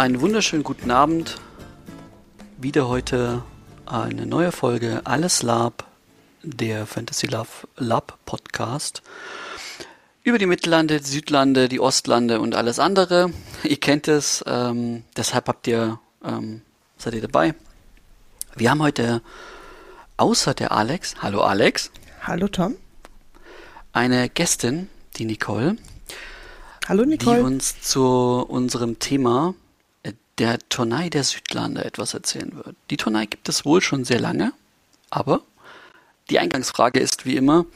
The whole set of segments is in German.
Einen wunderschönen guten Abend. Wieder heute eine neue Folge Alles Lab, der Fantasy Love Lab Podcast. Über die Mittellande, die Südlande, die Ostlande und alles andere. Ihr kennt es, ähm, deshalb habt ihr, ähm, seid ihr dabei. Wir haben heute außer der Alex, hallo Alex. Hallo Tom. Eine Gästin, die Nicole. Hallo Nicole. Die uns zu unserem Thema der Turnei der Südlande etwas erzählen wird. Die Turnei gibt es wohl schon sehr lange, aber die Eingangsfrage ist wie immer,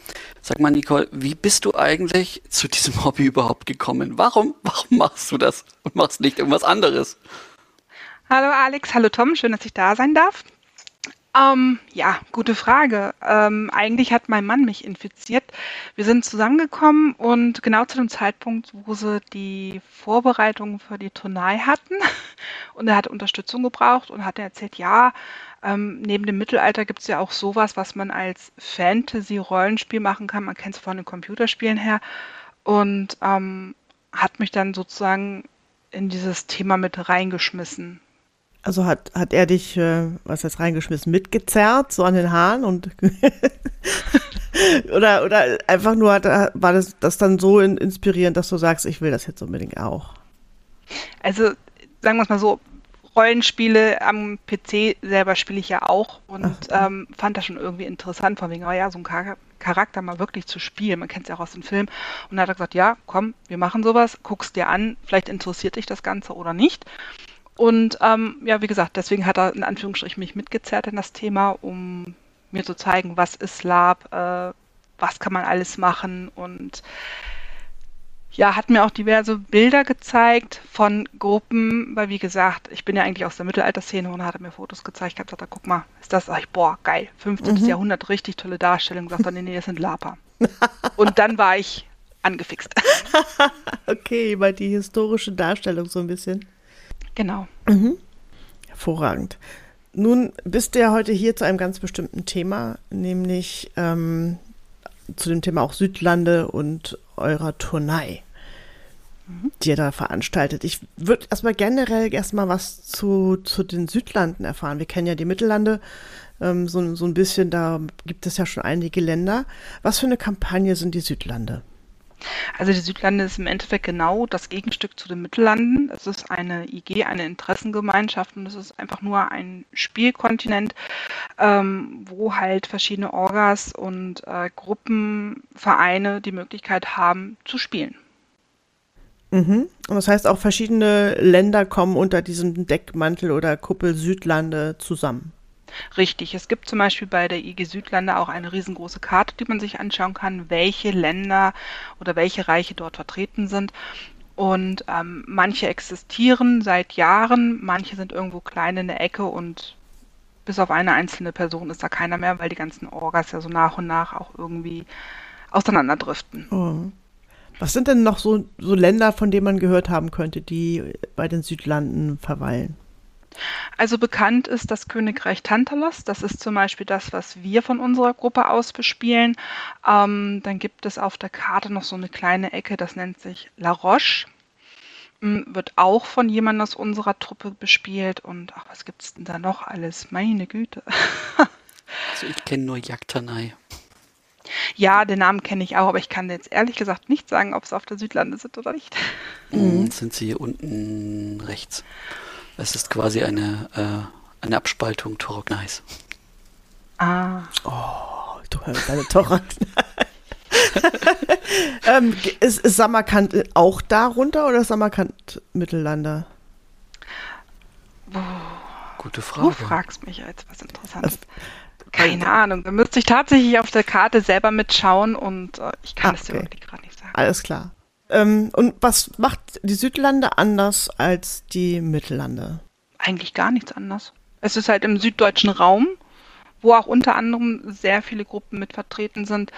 sag mal Nicole, wie bist du eigentlich zu diesem Hobby überhaupt gekommen? Warum, warum machst du das und machst nicht irgendwas anderes? Hallo Alex, hallo Tom, schön, dass ich da sein darf. Ähm, ja, gute Frage. Ähm, eigentlich hat mein Mann mich infiziert. Wir sind zusammengekommen und genau zu dem Zeitpunkt, wo sie die Vorbereitungen für die Turnei hatten und er hat Unterstützung gebraucht und hat erzählt, ja, ähm, neben dem Mittelalter gibt es ja auch sowas, was man als Fantasy-Rollenspiel machen kann. Man kennt es von den Computerspielen her und ähm, hat mich dann sozusagen in dieses Thema mit reingeschmissen. Also hat, hat er dich, äh, was heißt reingeschmissen, mitgezerrt, so an den Haaren und oder, oder einfach nur hat, war das, das dann so in, inspirierend, dass du sagst, ich will das jetzt unbedingt auch? Also sagen wir es mal so, Rollenspiele am PC selber spiele ich ja auch und ähm, fand das schon irgendwie interessant, von wegen, oh ja, so ein Char Charakter mal wirklich zu spielen. Man kennt es ja auch aus den Filmen. Und dann hat er gesagt, ja, komm, wir machen sowas, guck's dir an, vielleicht interessiert dich das Ganze oder nicht. Und ähm, ja, wie gesagt, deswegen hat er in Anführungsstrichen mich mitgezerrt in das Thema, um mir zu zeigen, was ist Lab, äh, was kann man alles machen und ja, hat mir auch diverse Bilder gezeigt von Gruppen, weil wie gesagt, ich bin ja eigentlich aus der Mittelalterszene und hat mir Fotos gezeigt. Habe gesagt, guck mal, ist das, sag ich, boah, geil, 15. Mhm. Jahrhundert, richtig tolle Darstellung. Sagt er, nee, nee, das sind Lapa. und dann war ich angefixt. okay, weil die historische Darstellung so ein bisschen. Genau. Mhm. Hervorragend. Nun bist du ja heute hier zu einem ganz bestimmten Thema, nämlich ähm, zu dem Thema auch Südlande und eurer Turnei, mhm. die ihr da veranstaltet. Ich würde erstmal generell erstmal was zu, zu den Südlanden erfahren. Wir kennen ja die Mittellande ähm, so, so ein bisschen, da gibt es ja schon einige Länder. Was für eine Kampagne sind die Südlande? Also die Südlande ist im Endeffekt genau das Gegenstück zu den Mittellanden. Es ist eine IG, eine Interessengemeinschaft und es ist einfach nur ein Spielkontinent, ähm, wo halt verschiedene Orgas und äh, Gruppen, Vereine die Möglichkeit haben zu spielen. Mhm. Und das heißt auch verschiedene Länder kommen unter diesem Deckmantel oder Kuppel Südlande zusammen. Richtig. Es gibt zum Beispiel bei der IG Südlande auch eine riesengroße Karte, die man sich anschauen kann, welche Länder oder welche Reiche dort vertreten sind. Und ähm, manche existieren seit Jahren, manche sind irgendwo klein in der Ecke und bis auf eine einzelne Person ist da keiner mehr, weil die ganzen Orgas ja so nach und nach auch irgendwie auseinanderdriften. Oh. Was sind denn noch so, so Länder, von denen man gehört haben könnte, die bei den Südlanden verweilen? Also bekannt ist das Königreich Tantalos. Das ist zum Beispiel das, was wir von unserer Gruppe aus bespielen. Ähm, dann gibt es auf der Karte noch so eine kleine Ecke, das nennt sich La Roche. Ähm, wird auch von jemandem aus unserer Truppe bespielt. Und ach, was gibt es denn da noch alles? Meine Güte. also ich kenne nur Jagdtanei. Ja, den Namen kenne ich auch, aber ich kann jetzt ehrlich gesagt nicht sagen, ob es auf der Südlande sind oder nicht. Mhm. Sind sie hier unten rechts? Es ist quasi eine, äh, eine Abspaltung Toroknais. Ah. Oh, du hörst deine Toroknais. ähm, ist, ist Samarkand auch darunter oder Samarkand Mittellande? Oh. Gute Frage. Du fragst mich jetzt was Interessantes. Keine Ahnung. Da müsste ich tatsächlich auf der Karte selber mitschauen und äh, ich kann ah, es dir wirklich gerade nicht sagen. Alles klar. Ähm, und was macht die Südlande anders als die Mittellande? Eigentlich gar nichts anders. Es ist halt im süddeutschen Raum, wo auch unter anderem sehr viele Gruppen mit vertreten sind.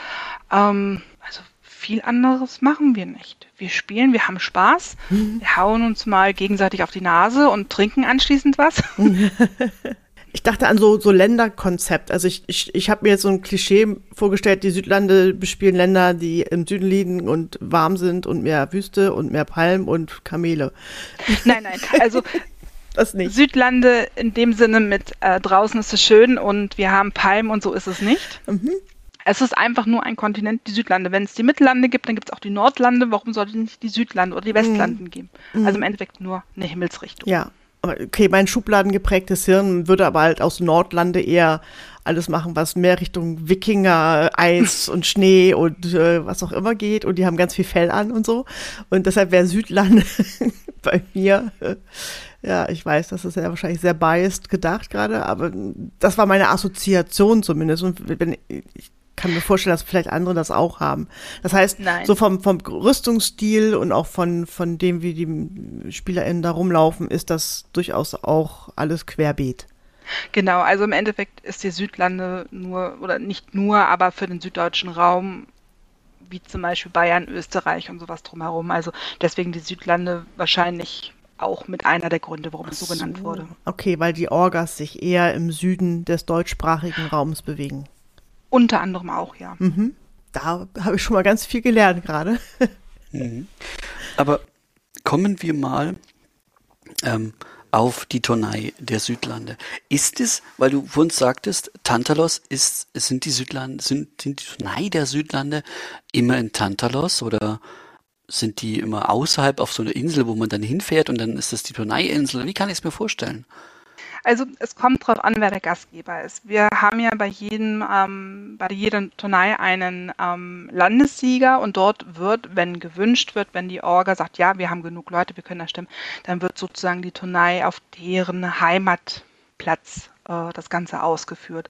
Ähm, also viel anderes machen wir nicht. Wir spielen, wir haben Spaß, mhm. wir hauen uns mal gegenseitig auf die Nase und trinken anschließend was. Ich dachte an so, so Länderkonzept. Also ich, ich, ich habe mir jetzt so ein Klischee vorgestellt, die Südlande bespielen Länder, die im Süden liegen und warm sind und mehr Wüste und mehr Palmen und Kamele. Nein, nein. Also das nicht. Südlande in dem Sinne mit äh, draußen ist es schön und wir haben Palmen und so ist es nicht. Mhm. Es ist einfach nur ein Kontinent, die Südlande. Wenn es die Mittellande gibt, dann gibt es auch die Nordlande. Warum sollte es nicht die Südlande oder die Westlanden mhm. geben? Also im Endeffekt nur eine Himmelsrichtung. Ja, okay, mein Schubladen geprägtes Hirn würde aber halt aus Nordlande eher alles machen, was mehr Richtung Wikinger, Eis und Schnee und äh, was auch immer geht. Und die haben ganz viel Fell an und so. Und deshalb wäre Südlande bei mir, äh, ja, ich weiß, das ist ja wahrscheinlich sehr biased gedacht gerade, aber das war meine Assoziation zumindest. Und wenn ich kann mir vorstellen, dass vielleicht andere das auch haben. Das heißt, Nein. so vom, vom Rüstungsstil und auch von, von dem, wie die SpielerInnen da rumlaufen, ist das durchaus auch alles querbeet. Genau, also im Endeffekt ist die Südlande nur, oder nicht nur, aber für den süddeutschen Raum, wie zum Beispiel Bayern, Österreich und sowas drumherum. Also deswegen die Südlande wahrscheinlich auch mit einer der Gründe, warum es so, so genannt wurde. Okay, weil die Orgas sich eher im Süden des deutschsprachigen Raums bewegen. Unter anderem auch, ja. Mhm. Da habe ich schon mal ganz viel gelernt gerade. Mhm. Aber kommen wir mal ähm, auf die Tonei der Südlande. Ist es, weil du vorhin sagtest, Tantalos ist, sind die Südlande, sind, sind die Tonei der Südlande immer in Tantalos oder sind die immer außerhalb auf so einer Insel, wo man dann hinfährt und dann ist das die Tonei-Insel? Wie kann ich es mir vorstellen? Also es kommt darauf an, wer der Gastgeber ist. Wir haben ja bei jedem, ähm, bei jeder Turnei einen ähm, Landessieger und dort wird, wenn gewünscht wird, wenn die Orga sagt, ja, wir haben genug Leute, wir können das stimmen, dann wird sozusagen die Turnei auf deren Heimatplatz äh, das Ganze ausgeführt.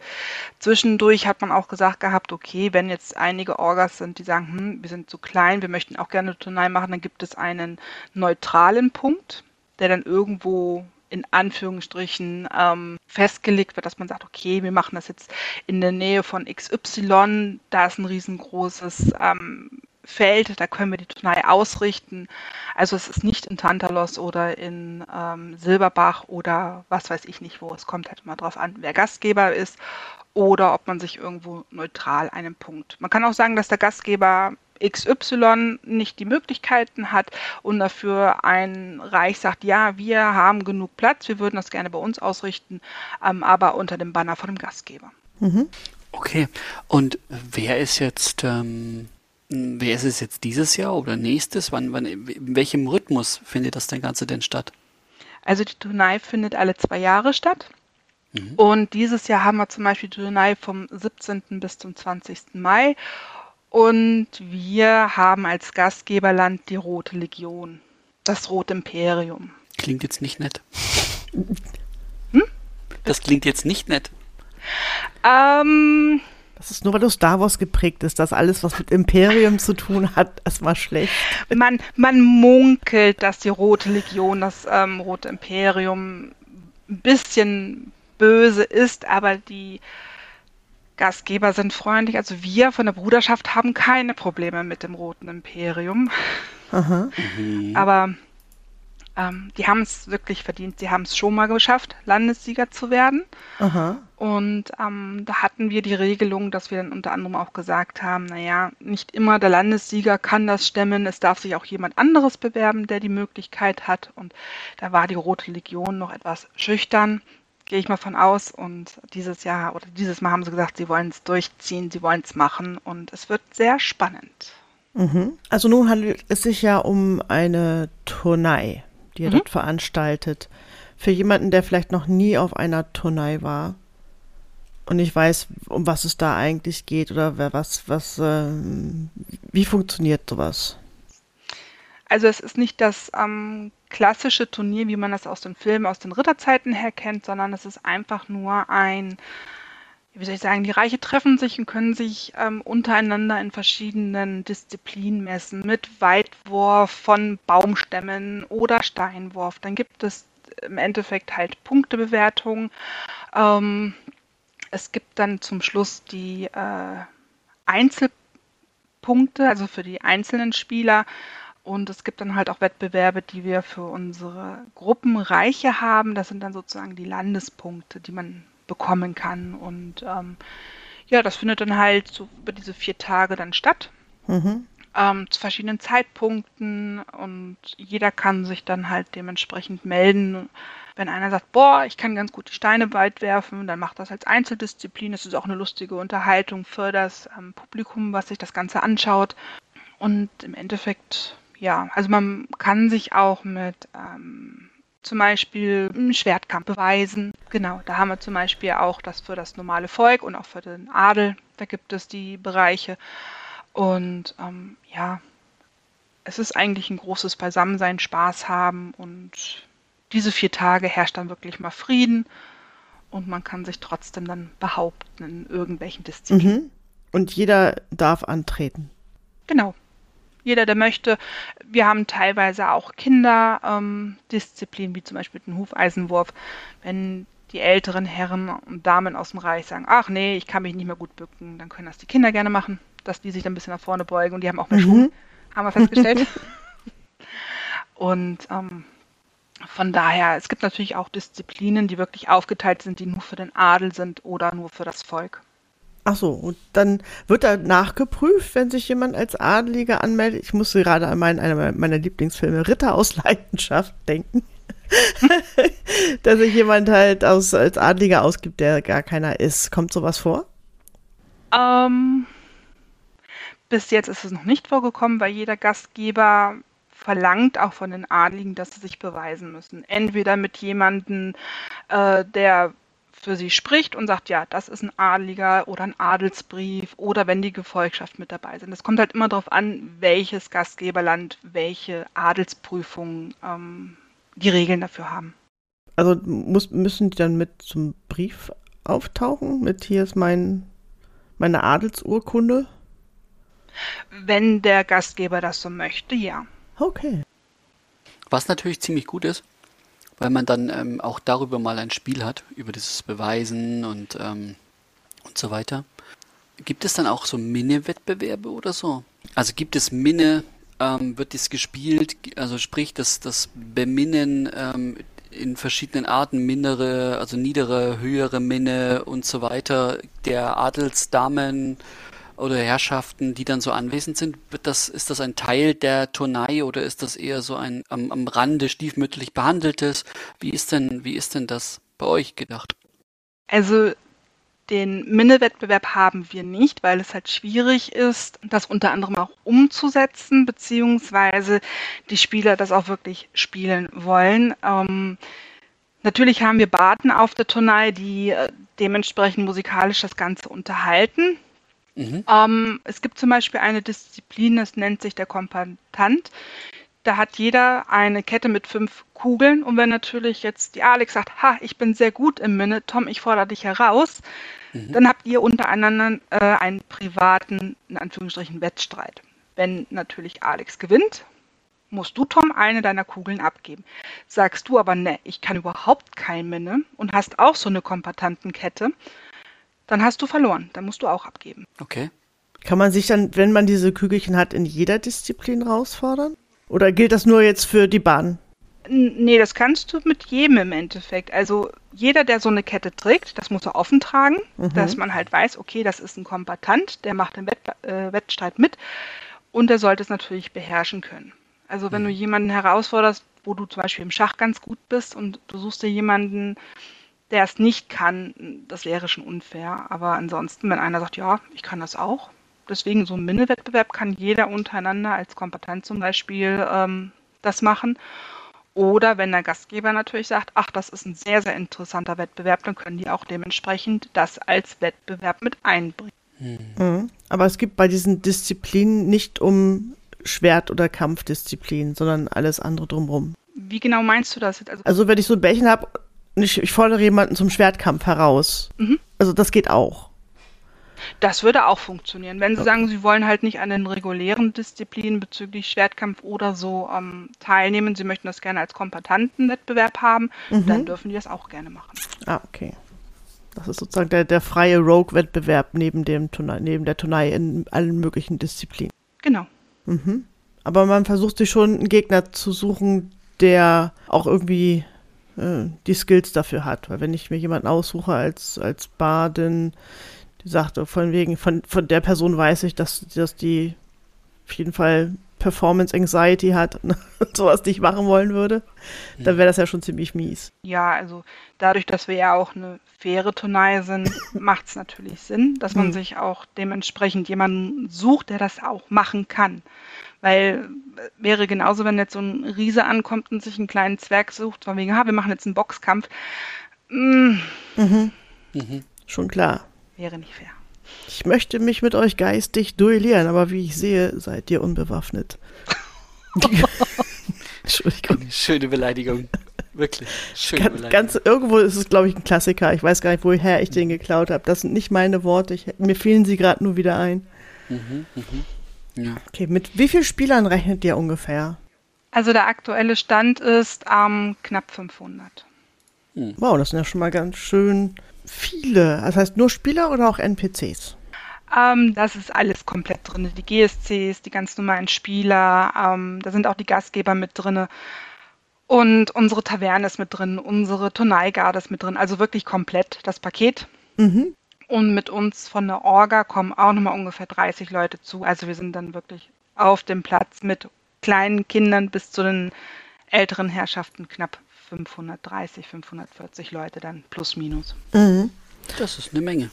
Zwischendurch hat man auch gesagt gehabt, okay, wenn jetzt einige Orgas sind, die sagen, hm, wir sind zu klein, wir möchten auch gerne eine Turnei machen, dann gibt es einen neutralen Punkt, der dann irgendwo in Anführungsstrichen ähm, festgelegt wird, dass man sagt, okay, wir machen das jetzt in der Nähe von XY, da ist ein riesengroßes ähm, Feld, da können wir die Turnei ausrichten. Also es ist nicht in Tantalos oder in ähm, Silberbach oder was weiß ich nicht wo. Es kommt halt mal drauf an, wer Gastgeber ist oder ob man sich irgendwo neutral einen Punkt. Man kann auch sagen, dass der Gastgeber XY nicht die Möglichkeiten hat und dafür ein Reich sagt, ja, wir haben genug Platz, wir würden das gerne bei uns ausrichten, ähm, aber unter dem Banner von dem Gastgeber. Mhm. Okay, und wer ist jetzt, ähm, wer ist es jetzt dieses Jahr oder nächstes? Wann, wann, in welchem Rhythmus findet das denn Ganze denn statt? Also die Turnei findet alle zwei Jahre statt. Mhm. Und dieses Jahr haben wir zum Beispiel die Turnei vom 17. bis zum 20. Mai. Und wir haben als Gastgeberland die Rote Legion, das Rote Imperium. Klingt jetzt nicht nett. Hm? Das klingt jetzt nicht nett. Ähm, das ist nur, weil du Star Wars geprägt ist, dass alles, was mit Imperium zu tun hat, erstmal schlecht. Man, man munkelt, dass die Rote Legion, das ähm, Rote Imperium ein bisschen böse ist, aber die Gastgeber sind freundlich. Also wir von der Bruderschaft haben keine Probleme mit dem Roten Imperium. Aha. Mhm. Aber ähm, die haben es wirklich verdient. Sie haben es schon mal geschafft, Landessieger zu werden. Aha. Und ähm, da hatten wir die Regelung, dass wir dann unter anderem auch gesagt haben, naja, nicht immer der Landessieger kann das stemmen. Es darf sich auch jemand anderes bewerben, der die Möglichkeit hat. Und da war die Rote Legion noch etwas schüchtern gehe ich mal von aus. Und dieses Jahr oder dieses Mal haben sie gesagt, sie wollen es durchziehen, sie wollen es machen und es wird sehr spannend. Mhm. Also nun handelt es sich ja um eine Turnei, die ihr mhm. dort veranstaltet. Für jemanden, der vielleicht noch nie auf einer Turnei war und ich weiß, um was es da eigentlich geht oder wer was, was, äh, wie funktioniert sowas? Also es ist nicht das ähm, klassische Turnier, wie man das aus den Filmen, aus den Ritterzeiten her kennt, sondern es ist einfach nur ein, wie soll ich sagen, die Reiche treffen sich und können sich ähm, untereinander in verschiedenen Disziplinen messen, mit Weitwurf von Baumstämmen oder Steinwurf. Dann gibt es im Endeffekt halt Punktebewertung. Ähm, es gibt dann zum Schluss die äh, Einzelpunkte, also für die einzelnen Spieler. Und es gibt dann halt auch Wettbewerbe, die wir für unsere Gruppenreiche haben. Das sind dann sozusagen die Landespunkte, die man bekommen kann. Und ähm, ja, das findet dann halt so über diese vier Tage dann statt. Mhm. Ähm, zu verschiedenen Zeitpunkten und jeder kann sich dann halt dementsprechend melden Wenn einer sagt, boah, ich kann ganz gut die Steine weit werfen, dann macht das als Einzeldisziplin. Das ist auch eine lustige Unterhaltung für das ähm, Publikum, was sich das Ganze anschaut. Und im Endeffekt, ja, also man kann sich auch mit ähm, zum Beispiel im Schwertkampf beweisen. Genau, da haben wir zum Beispiel auch das für das normale Volk und auch für den Adel. Da gibt es die Bereiche. Und ähm, ja, es ist eigentlich ein großes Beisammensein, Spaß haben und diese vier Tage herrscht dann wirklich mal Frieden und man kann sich trotzdem dann behaupten in irgendwelchen Disziplinen. Mhm. Und jeder darf antreten. Genau jeder, der möchte. Wir haben teilweise auch Kinderdisziplinen, ähm, wie zum Beispiel den Hufeisenwurf. Wenn die älteren Herren und Damen aus dem Reich sagen, ach nee, ich kann mich nicht mehr gut bücken, dann können das die Kinder gerne machen, dass die sich dann ein bisschen nach vorne beugen und die haben auch mehr mhm. Schwung, haben wir festgestellt. und ähm, von daher, es gibt natürlich auch Disziplinen, die wirklich aufgeteilt sind, die nur für den Adel sind oder nur für das Volk. Ach so, und dann wird da nachgeprüft, wenn sich jemand als Adeliger anmeldet. Ich musste gerade an meinen, einer meiner Lieblingsfilme Ritter aus Leidenschaft denken. Dass sich jemand halt aus, als Adeliger ausgibt, der gar keiner ist. Kommt sowas vor? Ähm, bis jetzt ist es noch nicht vorgekommen, weil jeder Gastgeber verlangt auch von den Adligen, dass sie sich beweisen müssen. Entweder mit jemandem, äh, der für sie spricht und sagt, ja, das ist ein Adeliger oder ein Adelsbrief oder wenn die Gefolgschaft mit dabei sind. Es kommt halt immer darauf an, welches Gastgeberland welche Adelsprüfung ähm, die Regeln dafür haben. Also muss, müssen die dann mit zum Brief auftauchen? Mit hier ist mein, meine Adelsurkunde? Wenn der Gastgeber das so möchte, ja. Okay. Was natürlich ziemlich gut ist, weil man dann ähm, auch darüber mal ein Spiel hat, über dieses Beweisen und, ähm, und so weiter. Gibt es dann auch so Minne-Wettbewerbe oder so? Also gibt es Minne, ähm, wird das gespielt, also sprich das, das Beminnen ähm, in verschiedenen Arten, mindere, also niedere, höhere Minne und so weiter, der Adelsdamen oder Herrschaften, die dann so anwesend sind, das, ist das ein Teil der Turnei oder ist das eher so ein am, am Rande stiefmütterlich behandeltes? Wie ist denn, wie ist denn das bei euch gedacht? Also den Minne-Wettbewerb haben wir nicht, weil es halt schwierig ist, das unter anderem auch umzusetzen, beziehungsweise die Spieler das auch wirklich spielen wollen. Ähm, natürlich haben wir Baten auf der Turnei, die äh, dementsprechend musikalisch das Ganze unterhalten. Mhm. Ähm, es gibt zum Beispiel eine Disziplin, das nennt sich der Kompatant. Da hat jeder eine Kette mit fünf Kugeln. Und wenn natürlich jetzt die Alex sagt, ha, ich bin sehr gut im Minne, Tom, ich fordere dich heraus, mhm. dann habt ihr untereinander äh, einen privaten, in Anführungsstrichen, Wettstreit. Wenn natürlich Alex gewinnt, musst du, Tom, eine deiner Kugeln abgeben. Sagst du aber, ne, ich kann überhaupt kein Minne und hast auch so eine Kompatantenkette, dann hast du verloren. Dann musst du auch abgeben. Okay. Kann man sich dann, wenn man diese Kügelchen hat, in jeder Disziplin herausfordern? Oder gilt das nur jetzt für die Bahn? Nee, das kannst du mit jedem im Endeffekt. Also jeder, der so eine Kette trägt, das muss er offen tragen, mhm. dass man halt weiß, okay, das ist ein Kombatant, der macht den Wett, äh, Wettstreit mit und der sollte es natürlich beherrschen können. Also wenn mhm. du jemanden herausforderst, wo du zum Beispiel im Schach ganz gut bist und du suchst dir jemanden, der es nicht kann, das wäre schon unfair. Aber ansonsten, wenn einer sagt, ja, ich kann das auch, deswegen so ein Mini-Wettbewerb kann jeder untereinander als Kompetenz zum Beispiel ähm, das machen. Oder wenn der Gastgeber natürlich sagt, ach, das ist ein sehr, sehr interessanter Wettbewerb, dann können die auch dementsprechend das als Wettbewerb mit einbringen. Mhm. Aber es gibt bei diesen Disziplinen nicht um Schwert- oder Kampfdisziplinen, sondern alles andere drumherum. Wie genau meinst du das Also, also wenn ich so ein Bällchen habe ich, ich fordere jemanden zum Schwertkampf heraus. Mhm. Also das geht auch. Das würde auch funktionieren. Wenn Sie okay. sagen, Sie wollen halt nicht an den regulären Disziplinen bezüglich Schwertkampf oder so ähm, teilnehmen, Sie möchten das gerne als Kompetantenwettbewerb haben, mhm. dann dürfen die das auch gerne machen. Ah, okay. Das ist sozusagen der, der freie Rogue-Wettbewerb neben, neben der Turnei in allen möglichen Disziplinen. Genau. Mhm. Aber man versucht sich schon einen Gegner zu suchen, der auch irgendwie äh, die Skills dafür hat. Weil wenn ich mir jemanden aussuche als, als Badin, die sagt, von wegen, von, von der Person weiß ich, dass, dass die auf jeden Fall Performance Anxiety hat und sowas nicht machen wollen würde, dann wäre das ja schon ziemlich mies. Ja, also dadurch, dass wir ja auch eine faire Turnai sind, macht es natürlich Sinn, dass man Mhm. sich auch dementsprechend jemanden sucht, der das auch machen kann. Weil äh, wäre genauso, wenn jetzt so ein Riese ankommt und sich einen kleinen Zwerg sucht, von wegen, ha, wir machen jetzt einen Boxkampf. Mm, Mhm. Mhm. Schon klar. wäre nicht fair. Ich möchte mich mit euch geistig duellieren, aber wie ich sehe, seid ihr unbewaffnet. Entschuldigung. Schöne Beleidigung. Wirklich. Schöne Ganz, Beleidigung. ganz, irgendwo ist es, glaube ich, ein Klassiker. Ich weiß gar nicht, woher ich den geklaut habe. Das sind nicht meine Worte. Ich, mir fielen sie gerade nur wieder ein. Mhm, mhm. Ja. Okay, mit wie vielen Spielern rechnet ihr ungefähr? Also der aktuelle Stand ist ähm, knapp 500. Wow, das sind ja schon mal ganz schön viele. Das heißt nur Spieler oder auch NPCs? Ähm, das ist alles komplett drin. Die GSCs, die ganz normalen Spieler, ähm, da sind auch die Gastgeber mit drin. Und unsere Taverne ist mit drin, unsere Turneigarde ist mit drin. Also wirklich komplett das Paket. Mhm. Und mit uns von der Orga kommen auch nochmal ungefähr 30 Leute zu. Also wir sind dann wirklich auf dem Platz mit kleinen Kindern bis zu den älteren Herrschaften knapp 530, 540 Leute dann plus minus. Mhm. Das ist eine Menge.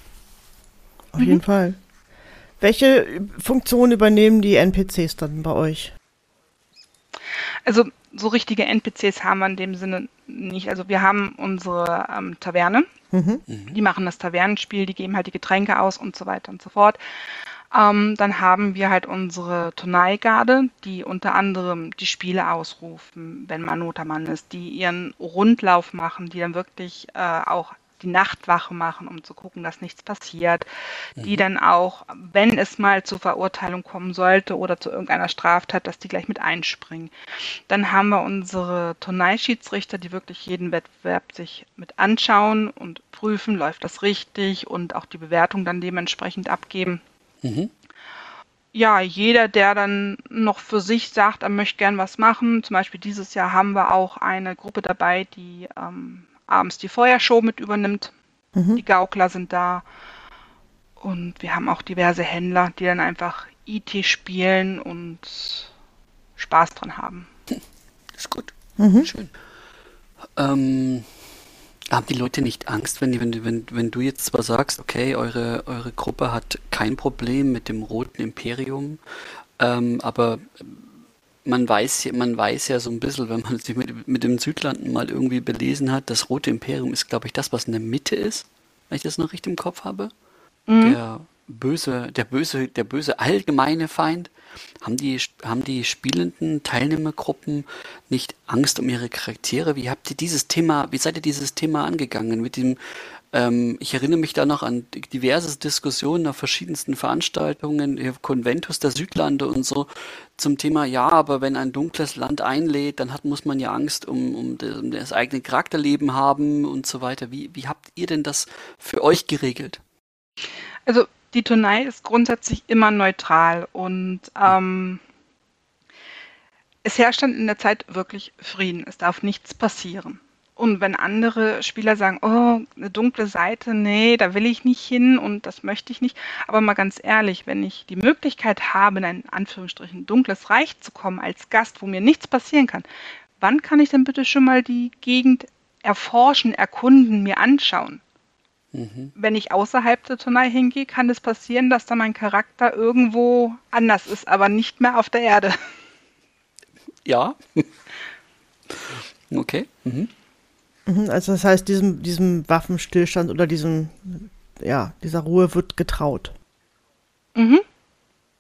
Auf jeden Fall. Welche Funktion übernehmen die NPCs dann bei euch? Also so richtige NPCs haben wir in dem Sinne nicht. Also wir haben unsere ähm, Taverne, Mhm. die machen das Tavernenspiel, die geben halt die Getränke aus und so weiter und so fort. Ähm, dann haben wir halt unsere Turneigarde, die unter anderem die Spiele ausrufen, wenn man Notermann ist, die ihren Rundlauf machen, die dann wirklich äh, auch die Nachtwache machen, um zu gucken, dass nichts passiert, die dann auch, wenn es mal zur Verurteilung kommen sollte oder zu irgendeiner Straftat, dass die gleich mit einspringen. Dann haben wir unsere Turnierschiedsrichter, die wirklich jeden Wettbewerb sich mit anschauen und prüfen, läuft das richtig und auch die Bewertung dann dementsprechend abgeben. Mhm. Ja, jeder, der dann noch für sich sagt, er möchte gern was machen, zum Beispiel dieses Jahr haben wir auch eine Gruppe dabei, die ähm, abends die Feuershow mit übernimmt. Mhm. Die Gaukler sind da. Und wir haben auch diverse Händler, die dann einfach IT spielen und Spaß dran haben. Ist gut. Mhm. Schön. Ähm, haben die Leute nicht Angst, wenn, die, wenn, wenn, wenn du jetzt zwar sagst, okay, eure, eure Gruppe hat kein Problem mit dem Roten Imperium, ähm, aber man weiß, ja- man weiß ja so ein bisschen, wenn man sich mit, mit dem Südlanden mal irgendwie belesen hat, das Rote Imperium ist, glaube ich, das, was in der Mitte ist, wenn ich das noch richtig im Kopf habe. Der böse, der böse, der böse allgemeine Feind. Haben die, haben die spielenden Teilnehmergruppen nicht Angst um ihre Charaktere? Wie habt ihr dieses Thema, wie seid ihr dieses Thema angegangen? Mit dem, ähm, ich erinnere mich da noch an diverse Diskussionen auf verschiedensten Veranstaltungen, Konventus der Südlande und so, zum Thema, ja, aber wenn ein dunkles Land einlädt, dann hat, muss man ja Angst um, um, das, um das eigene Charakterleben haben und so weiter. Wie, wie habt ihr denn das für euch geregelt? Also die Turnei ist grundsätzlich immer neutral und ähm, es herrscht dann in der Zeit wirklich Frieden. Es darf nichts passieren. Und wenn andere Spieler sagen, oh, eine dunkle Seite, nee, da will ich nicht hin und das möchte ich nicht. Aber mal ganz ehrlich, wenn ich die Möglichkeit habe, in ein Anführungsstrichen dunkles Reich zu kommen als Gast, wo mir nichts passieren kann, wann kann ich denn bitte schon mal die Gegend erforschen, erkunden, mir anschauen? Wenn ich außerhalb der Turnei hingehe, kann es passieren, dass da mein Charakter irgendwo anders ist, aber nicht mehr auf der Erde. Ja. Okay. Mhm. Mhm, Also das heißt, diesem, diesem Waffenstillstand oder diesem, ja, dieser Ruhe wird getraut. Mhm.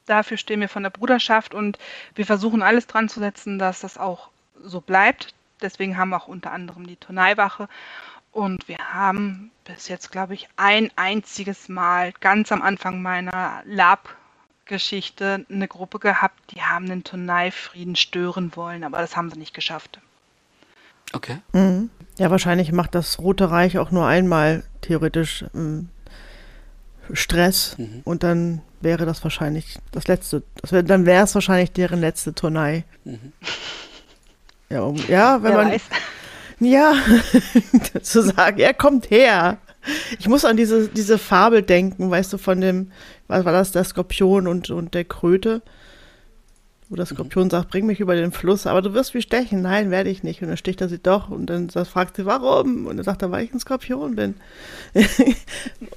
Dafür stehen wir von der Bruderschaft und wir versuchen alles dran zu setzen, dass das auch so bleibt. Deswegen haben wir auch unter anderem die Turneiwache. Und wir haben bis jetzt, glaube ich, ein einziges Mal ganz am Anfang meiner Lab-Geschichte eine Gruppe gehabt, die haben den Turneifrieden stören wollen, aber das haben sie nicht geschafft. Okay. Mhm. Ja, wahrscheinlich macht das Rote Reich auch nur einmal theoretisch ähm, Stress Mhm. und dann wäre das wahrscheinlich das letzte. Das wär, dann wäre es wahrscheinlich deren letzte Turnei. Mhm. Ja, um, ja, wenn Wer man weiß. ja zu sagen, er kommt her. Ich muss an diese diese Fabel denken, weißt du, von dem was war das, der Skorpion und und der Kröte. Wo der Skorpion mhm. sagt, bring mich über den Fluss, aber du wirst mich stechen. Nein, werde ich nicht. Und dann sticht er sie doch und dann fragt sie, warum? Und dann sagt er, weil ich ein Skorpion bin.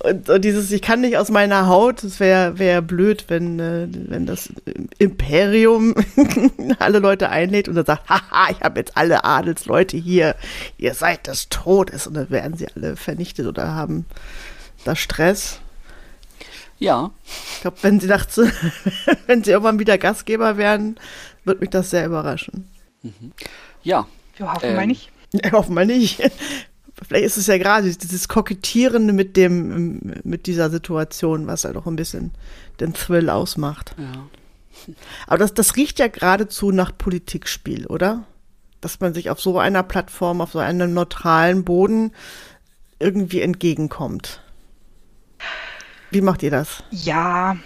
und, und, dieses, ich kann nicht aus meiner Haut, das wäre wär blöd, wenn, äh, wenn das Imperium alle Leute einlädt und dann sagt, haha, ich habe jetzt alle Adelsleute hier, ihr seid des Todes. Und dann werden sie alle vernichtet oder haben da Stress. Ja. Ich glaube, wenn sie nachts, wenn sie irgendwann wieder Gastgeber werden, wird mich das sehr überraschen. Mhm. Ja. Wir hoffen ähm, mal nicht. Ja, hoffen mal nicht. Vielleicht ist es ja gerade dieses Kokettierende mit dem, mit dieser Situation, was halt auch ein bisschen den Thrill ausmacht. Ja. Aber das, das riecht ja geradezu nach Politikspiel, oder? Dass man sich auf so einer Plattform, auf so einem neutralen Boden irgendwie entgegenkommt. Wie macht ihr das? Ja,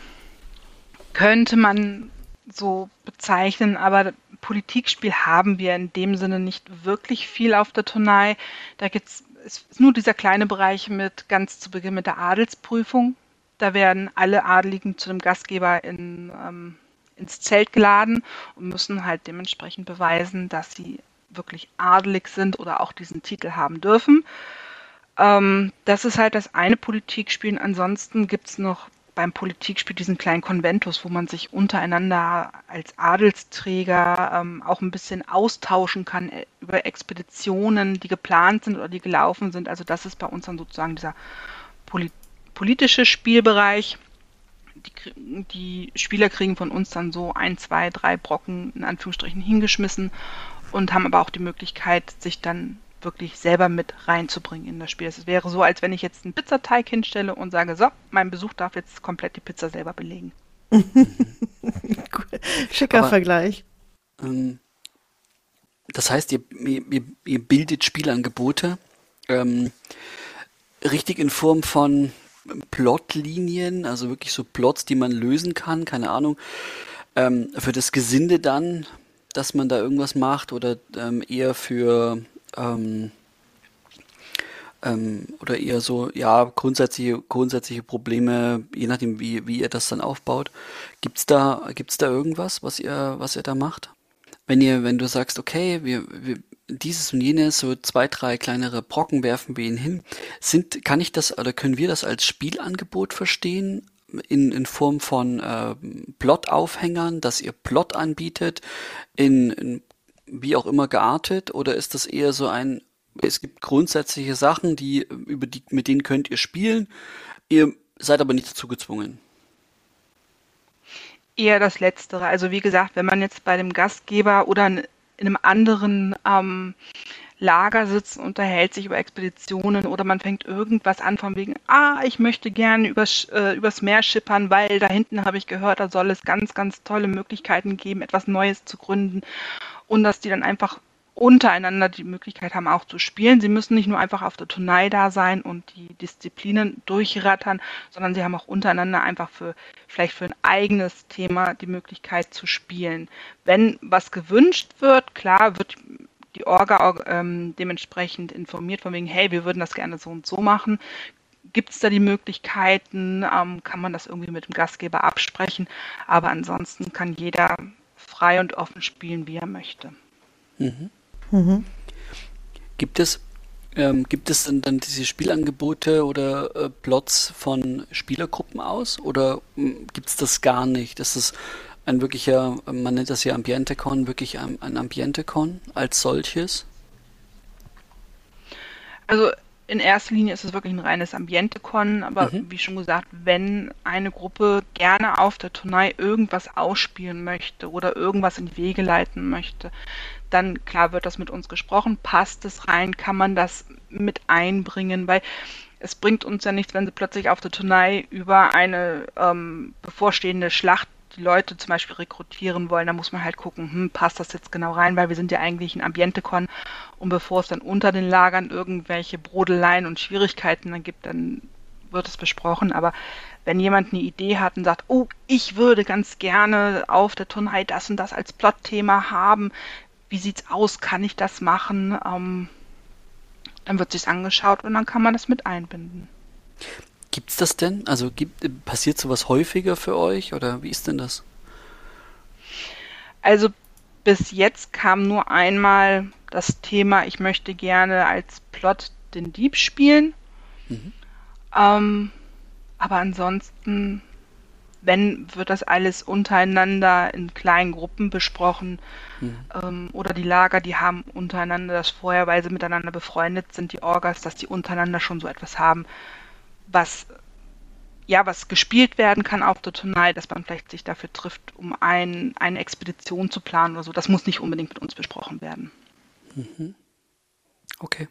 könnte man so bezeichnen, aber Politikspiel haben wir in dem Sinne nicht wirklich viel auf der Turnei. Da gibt es nur dieser kleine Bereich mit ganz zu Beginn mit der Adelsprüfung. Da werden alle Adeligen zu dem Gastgeber in, ähm, ins Zelt geladen und müssen halt dementsprechend beweisen, dass sie wirklich adelig sind oder auch diesen Titel haben dürfen. Ähm, das ist halt das eine Politikspiel. Ansonsten gibt es noch beim Politikspiel diesen kleinen Konventus, wo man sich untereinander als Adelsträger ähm, auch ein bisschen austauschen kann äh, über Expeditionen, die geplant sind oder die gelaufen sind. Also das ist bei uns dann sozusagen dieser Poli politische Spielbereich. Die, die, Spieler kriegen von uns dann so ein, zwei, drei Brocken in Anführungsstrichen hingeschmissen und haben aber auch die Möglichkeit, sich dann wirklich selber mit reinzubringen in das Spiel. Es wäre so, als wenn ich jetzt einen Pizzateig hinstelle und sage, so, mein Besuch darf jetzt komplett die Pizza selber belegen. Schicker Aber, Vergleich. Ähm, das heißt, ihr, ihr, ihr, bildet Spielangebote ähm, richtig in Form von Plotlinien, also wirklich so Plots, die man lösen kann, keine Ahnung. Ähm, für das Gesinde dann, dass man da irgendwas macht oder ähm, eher für ähm, ähm, oder eher so, ja, grundsätzliche, grundsätzliche Probleme, je nachdem, wie, wie ihr das dann aufbaut. Gibt's da, gibt's da irgendwas, was ihr, was ihr da macht? Wenn ihr, wenn du sagst, okay, wir, wir dieses und jenes, so zwei, drei kleinere Brocken werfen wir ihn hin, sind, kann ich das oder können wir das als Spielangebot verstehen? In, in Form von äh, Plot-Aufhängern, dass ihr Plot anbietet, in, in wie auch immer geartet oder ist das eher so ein, es gibt grundsätzliche Sachen, die, über die, mit denen könnt ihr spielen, ihr seid aber nicht dazu gezwungen? Eher das Letztere. Also wie gesagt, wenn man jetzt bei dem Gastgeber oder in einem anderen ähm, Lager sitzt und unterhält sich über Expeditionen oder man fängt irgendwas an von wegen, ah, ich möchte gerne übers, äh, übers Meer schippern, weil da hinten habe ich gehört, da soll es ganz, ganz tolle Möglichkeiten geben, etwas Neues zu gründen und dass die dann einfach untereinander die Möglichkeit haben, auch zu spielen. Sie müssen nicht nur einfach auf der Turnei da sein und die Disziplinen durchrattern, sondern sie haben auch untereinander einfach für vielleicht für ein eigenes Thema die Möglichkeit zu spielen. Wenn was gewünscht wird, klar wird die Orga ähm, dementsprechend informiert von wegen, hey, wir würden das gerne so und so machen. Gibt es da die Möglichkeiten? Ähm, kann man das irgendwie mit dem Gastgeber absprechen? Aber ansonsten kann jeder frei und offen spielen, wie er möchte. Mhm. Mhm. Gibt es ähm, gibt es denn dann diese Spielangebote oder äh, Plots von Spielergruppen aus oder hm, gibt es das gar nicht? Das ist ein wirklicher, man nennt das ja Ambiente-Con, wirklich ein, ein Ambiente-Con als solches? Also in erster Linie ist es wirklich ein reines Ambiente-Con, aber mhm. wie schon gesagt, wenn eine Gruppe gerne auf der Turnei irgendwas ausspielen möchte oder irgendwas in die Wege leiten möchte, dann klar wird das mit uns gesprochen, passt es rein, kann man das mit einbringen, weil es bringt uns ja nichts, wenn sie plötzlich auf der Turnei über eine ähm, bevorstehende Schlacht die Leute zum Beispiel rekrutieren wollen, da muss man halt gucken, hm, passt das jetzt genau rein, weil wir sind ja eigentlich ein Ambiente-Con und bevor es dann unter den Lagern irgendwelche Brodeleien und Schwierigkeiten dann gibt, dann wird es besprochen. Aber wenn jemand eine Idee hat und sagt, oh, ich würde ganz gerne auf der Turnei das und das als Plotthema haben, wie sieht's aus, kann ich das machen? Ähm, dann wird sich's angeschaut und dann kann man das mit einbinden. Gibt's das denn? Also gibt, passiert sowas häufiger für euch oder wie ist denn das? Also bis jetzt kam nur einmal das Thema, ich möchte gerne als Plot den Dieb spielen. Mhm. Ähm, aber ansonsten, wenn, wird das alles untereinander in kleinen Gruppen besprochen. Mhm. Ähm, oder die Lager, die haben untereinander das vorher, weil sie miteinander befreundet sind, die Orgas, dass die untereinander schon so etwas haben, was ja, was gespielt werden kann auf der Tonight, dass man vielleicht sich dafür trifft, um ein, eine Expedition zu planen oder so. Das muss nicht unbedingt mit uns besprochen werden. Mhm. Okay.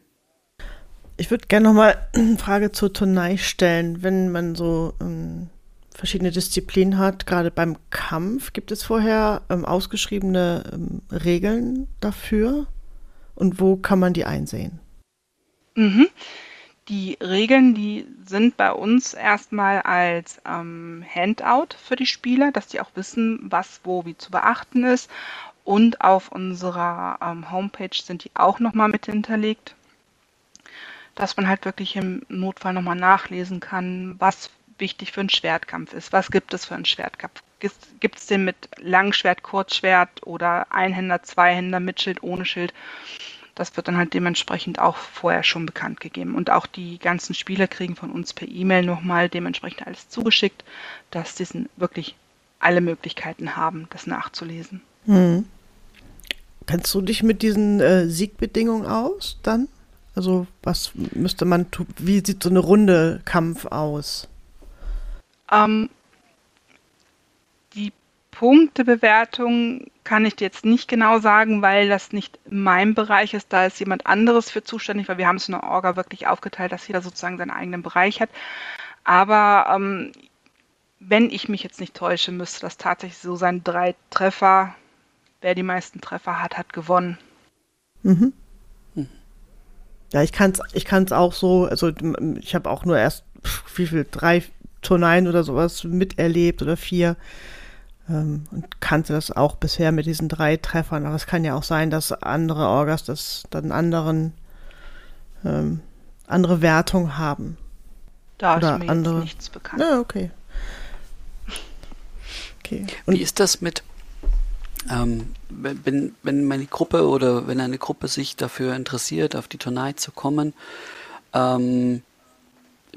Ich würde gerne nochmal eine Frage zur Turnei stellen. Wenn man so ähm, verschiedene Disziplinen hat, gerade beim Kampf, gibt es vorher ähm, ausgeschriebene ähm, Regeln dafür? Und wo kann man die einsehen? Mhm. Die Regeln, die sind bei uns erstmal als ähm, Handout für die Spieler, dass die auch wissen, was wo wie zu beachten ist. Und auf unserer ähm, Homepage sind die auch nochmal mit hinterlegt dass man halt wirklich im Notfall nochmal nachlesen kann, was wichtig für einen Schwertkampf ist. Was gibt es für einen Schwertkampf? Gibt es den mit Langschwert, Kurzschwert oder Einhänder, Zweihänder mit Schild, ohne Schild? Das wird dann halt dementsprechend auch vorher schon bekannt gegeben. Und auch die ganzen Spieler kriegen von uns per E-Mail nochmal dementsprechend alles zugeschickt, dass sie wirklich alle Möglichkeiten haben, das nachzulesen. Hm. Kannst du dich mit diesen äh, Siegbedingungen aus dann? Also was müsste man tun? Wie sieht so eine Runde Kampf aus? Ähm, Punktebewertung kann ich dir jetzt nicht genau sagen, weil das nicht mein Bereich ist. Da ist jemand anderes für zuständig, weil wir haben es in der Orga wirklich aufgeteilt, dass jeder sozusagen seinen eigenen Bereich hat. Aber ähm, wenn ich mich jetzt nicht täusche, müsste das tatsächlich so sein, drei Treffer. Wer die meisten Treffer hat, hat gewonnen. Mhm. Ja, ich kann es ich kann's auch so, also ich habe auch nur erst, wie viel, drei Turneien oder sowas miterlebt oder vier ähm, und kannte das auch bisher mit diesen drei Treffern. Aber es kann ja auch sein, dass andere Orgas das dann anderen, ähm, andere Wertung haben. Da oder ist mir andere... nichts bekannt. Ja, okay. okay. Und Wie ist das mit ähm, wenn, wenn meine Gruppe oder wenn eine Gruppe sich dafür interessiert, auf die Tonight zu kommen, ähm,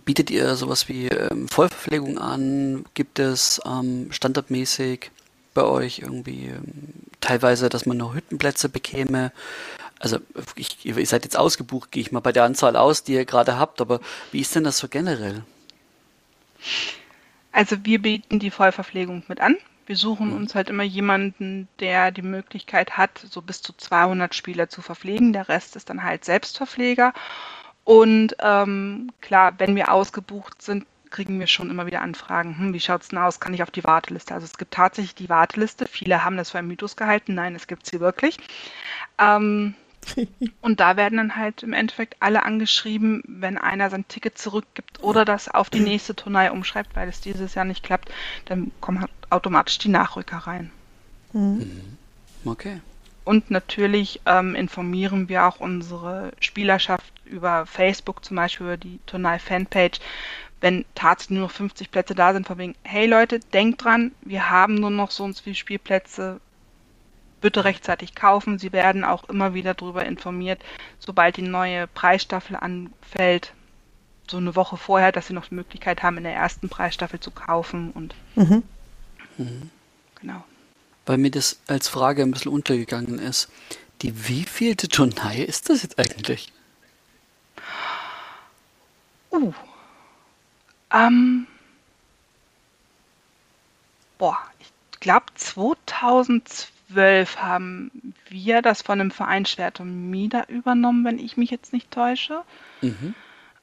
bietet ihr sowas wie ähm, Vollverpflegung an? Gibt es ähm, standardmäßig bei euch irgendwie ähm, teilweise, dass man noch Hüttenplätze bekäme? Also ich, ihr seid jetzt ausgebucht, gehe ich mal bei der Anzahl aus, die ihr gerade habt, aber wie ist denn das so generell? Also wir bieten die Vollverpflegung mit an. Wir suchen mhm. uns halt immer jemanden, der die Möglichkeit hat, so bis zu 200 Spieler zu verpflegen. Der Rest ist dann halt Selbstverpfleger. Und ähm, klar, wenn wir ausgebucht sind, kriegen wir schon immer wieder Anfragen. Hm, wie schaut es denn aus? Kann ich auf die Warteliste? Also es gibt tatsächlich die Warteliste. Viele haben das für einen Mythos gehalten. Nein, es gibt sie wirklich. Ähm, und da werden dann halt im Endeffekt alle angeschrieben, wenn einer sein Ticket zurückgibt oder das auf die nächste Turnei umschreibt, weil es dieses Jahr nicht klappt, dann kommen halt automatisch die Nachrücker rein. Mhm. Okay. Und natürlich ähm, informieren wir auch unsere Spielerschaft über Facebook, zum Beispiel über die Turnai-Fanpage, wenn tatsächlich nur noch 50 Plätze da sind, von wegen, hey Leute, denkt dran, wir haben nur noch so und so viele Spielplätze, bitte rechtzeitig kaufen. Sie werden auch immer wieder darüber informiert, sobald die neue Preisstaffel anfällt, so eine Woche vorher, dass sie noch die Möglichkeit haben, in der ersten Preisstaffel zu kaufen und mhm. Mhm. genau. Weil mir das als Frage ein bisschen untergegangen ist. Die wievielte Turnei ist das jetzt eigentlich? Uh. Ähm. Boah, ich glaube 2012 2012 haben wir das von dem Verein Schwertomida übernommen, wenn ich mich jetzt nicht täusche. Mhm.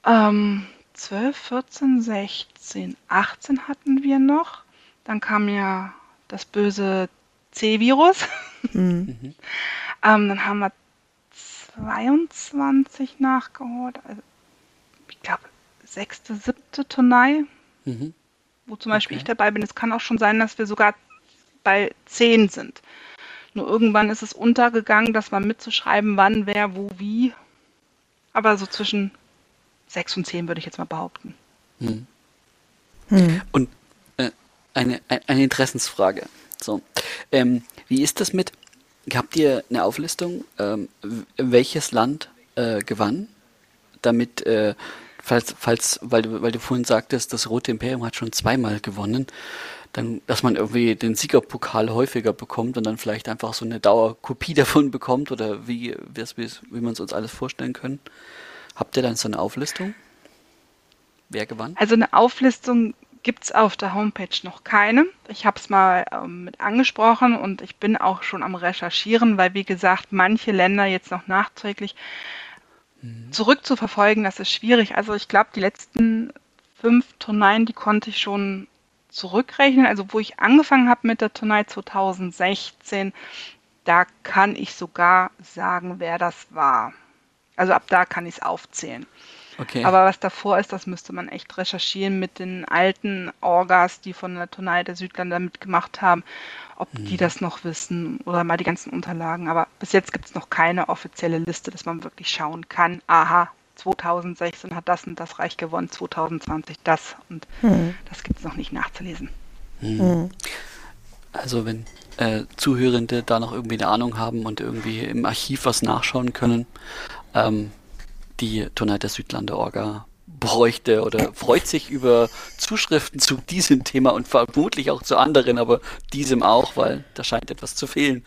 Ähm, 12, 14, 16, 18 hatten wir noch. Dann kam ja das böse C-Virus. Mhm. ähm, dann haben wir 22 nachgeholt. Also, ich glaube, sechste, siebte Turnei, mhm. wo zum Beispiel okay. ich dabei bin. Es kann auch schon sein, dass wir sogar bei 10 sind. Nur irgendwann ist es untergegangen, das mal mitzuschreiben, wann, wer, wo, wie. Aber so zwischen sechs und zehn würde ich jetzt mal behaupten. Hm. Hm. Und äh, eine, eine Interessensfrage. So, ähm, wie ist das mit, habt ihr eine Auflistung, ähm, welches Land äh, gewann? Damit, äh, falls, falls, weil du, weil du vorhin sagtest, das Rote Imperium hat schon zweimal gewonnen, dann, dass man irgendwie den Siegerpokal häufiger bekommt und dann vielleicht einfach so eine Dauerkopie davon bekommt oder wie, wie, wie wir uns alles vorstellen können. Habt ihr dann so eine Auflistung? Wer gewann? Also eine Auflistung gibt es auf der Homepage noch keine. Ich habe es mal ähm, mit angesprochen und ich bin auch schon am Recherchieren, weil wie gesagt, manche Länder jetzt noch nachträglich mhm. zurückzuverfolgen, das ist schwierig. Also ich glaube, die letzten fünf Turnieren, die konnte ich schon zurückrechnen. Also wo ich angefangen habe mit der Turnai 2016, da kann ich sogar sagen, wer das war. Also ab da kann ich es aufzählen. Okay. Aber was davor ist, das müsste man echt recherchieren mit den alten Orgas, die von der Turnai der Südländer mitgemacht haben, ob hm. die das noch wissen oder mal die ganzen Unterlagen. Aber bis jetzt gibt es noch keine offizielle Liste, dass man wirklich schauen kann, aha, 2016 hat das und das Reich gewonnen, 2020 das. Und hm. das gibt es noch nicht nachzulesen. Hm. hm. Also wenn äh, Zuhörende da noch irgendwie eine Ahnung haben und irgendwie im Archiv was nachschauen können, ähm, die Tonight der Südlande Orga bräuchte oder freut sich über Zuschriften zu diesem Thema und vermutlich auch zu anderen, aber diesem auch, weil da scheint etwas zu fehlen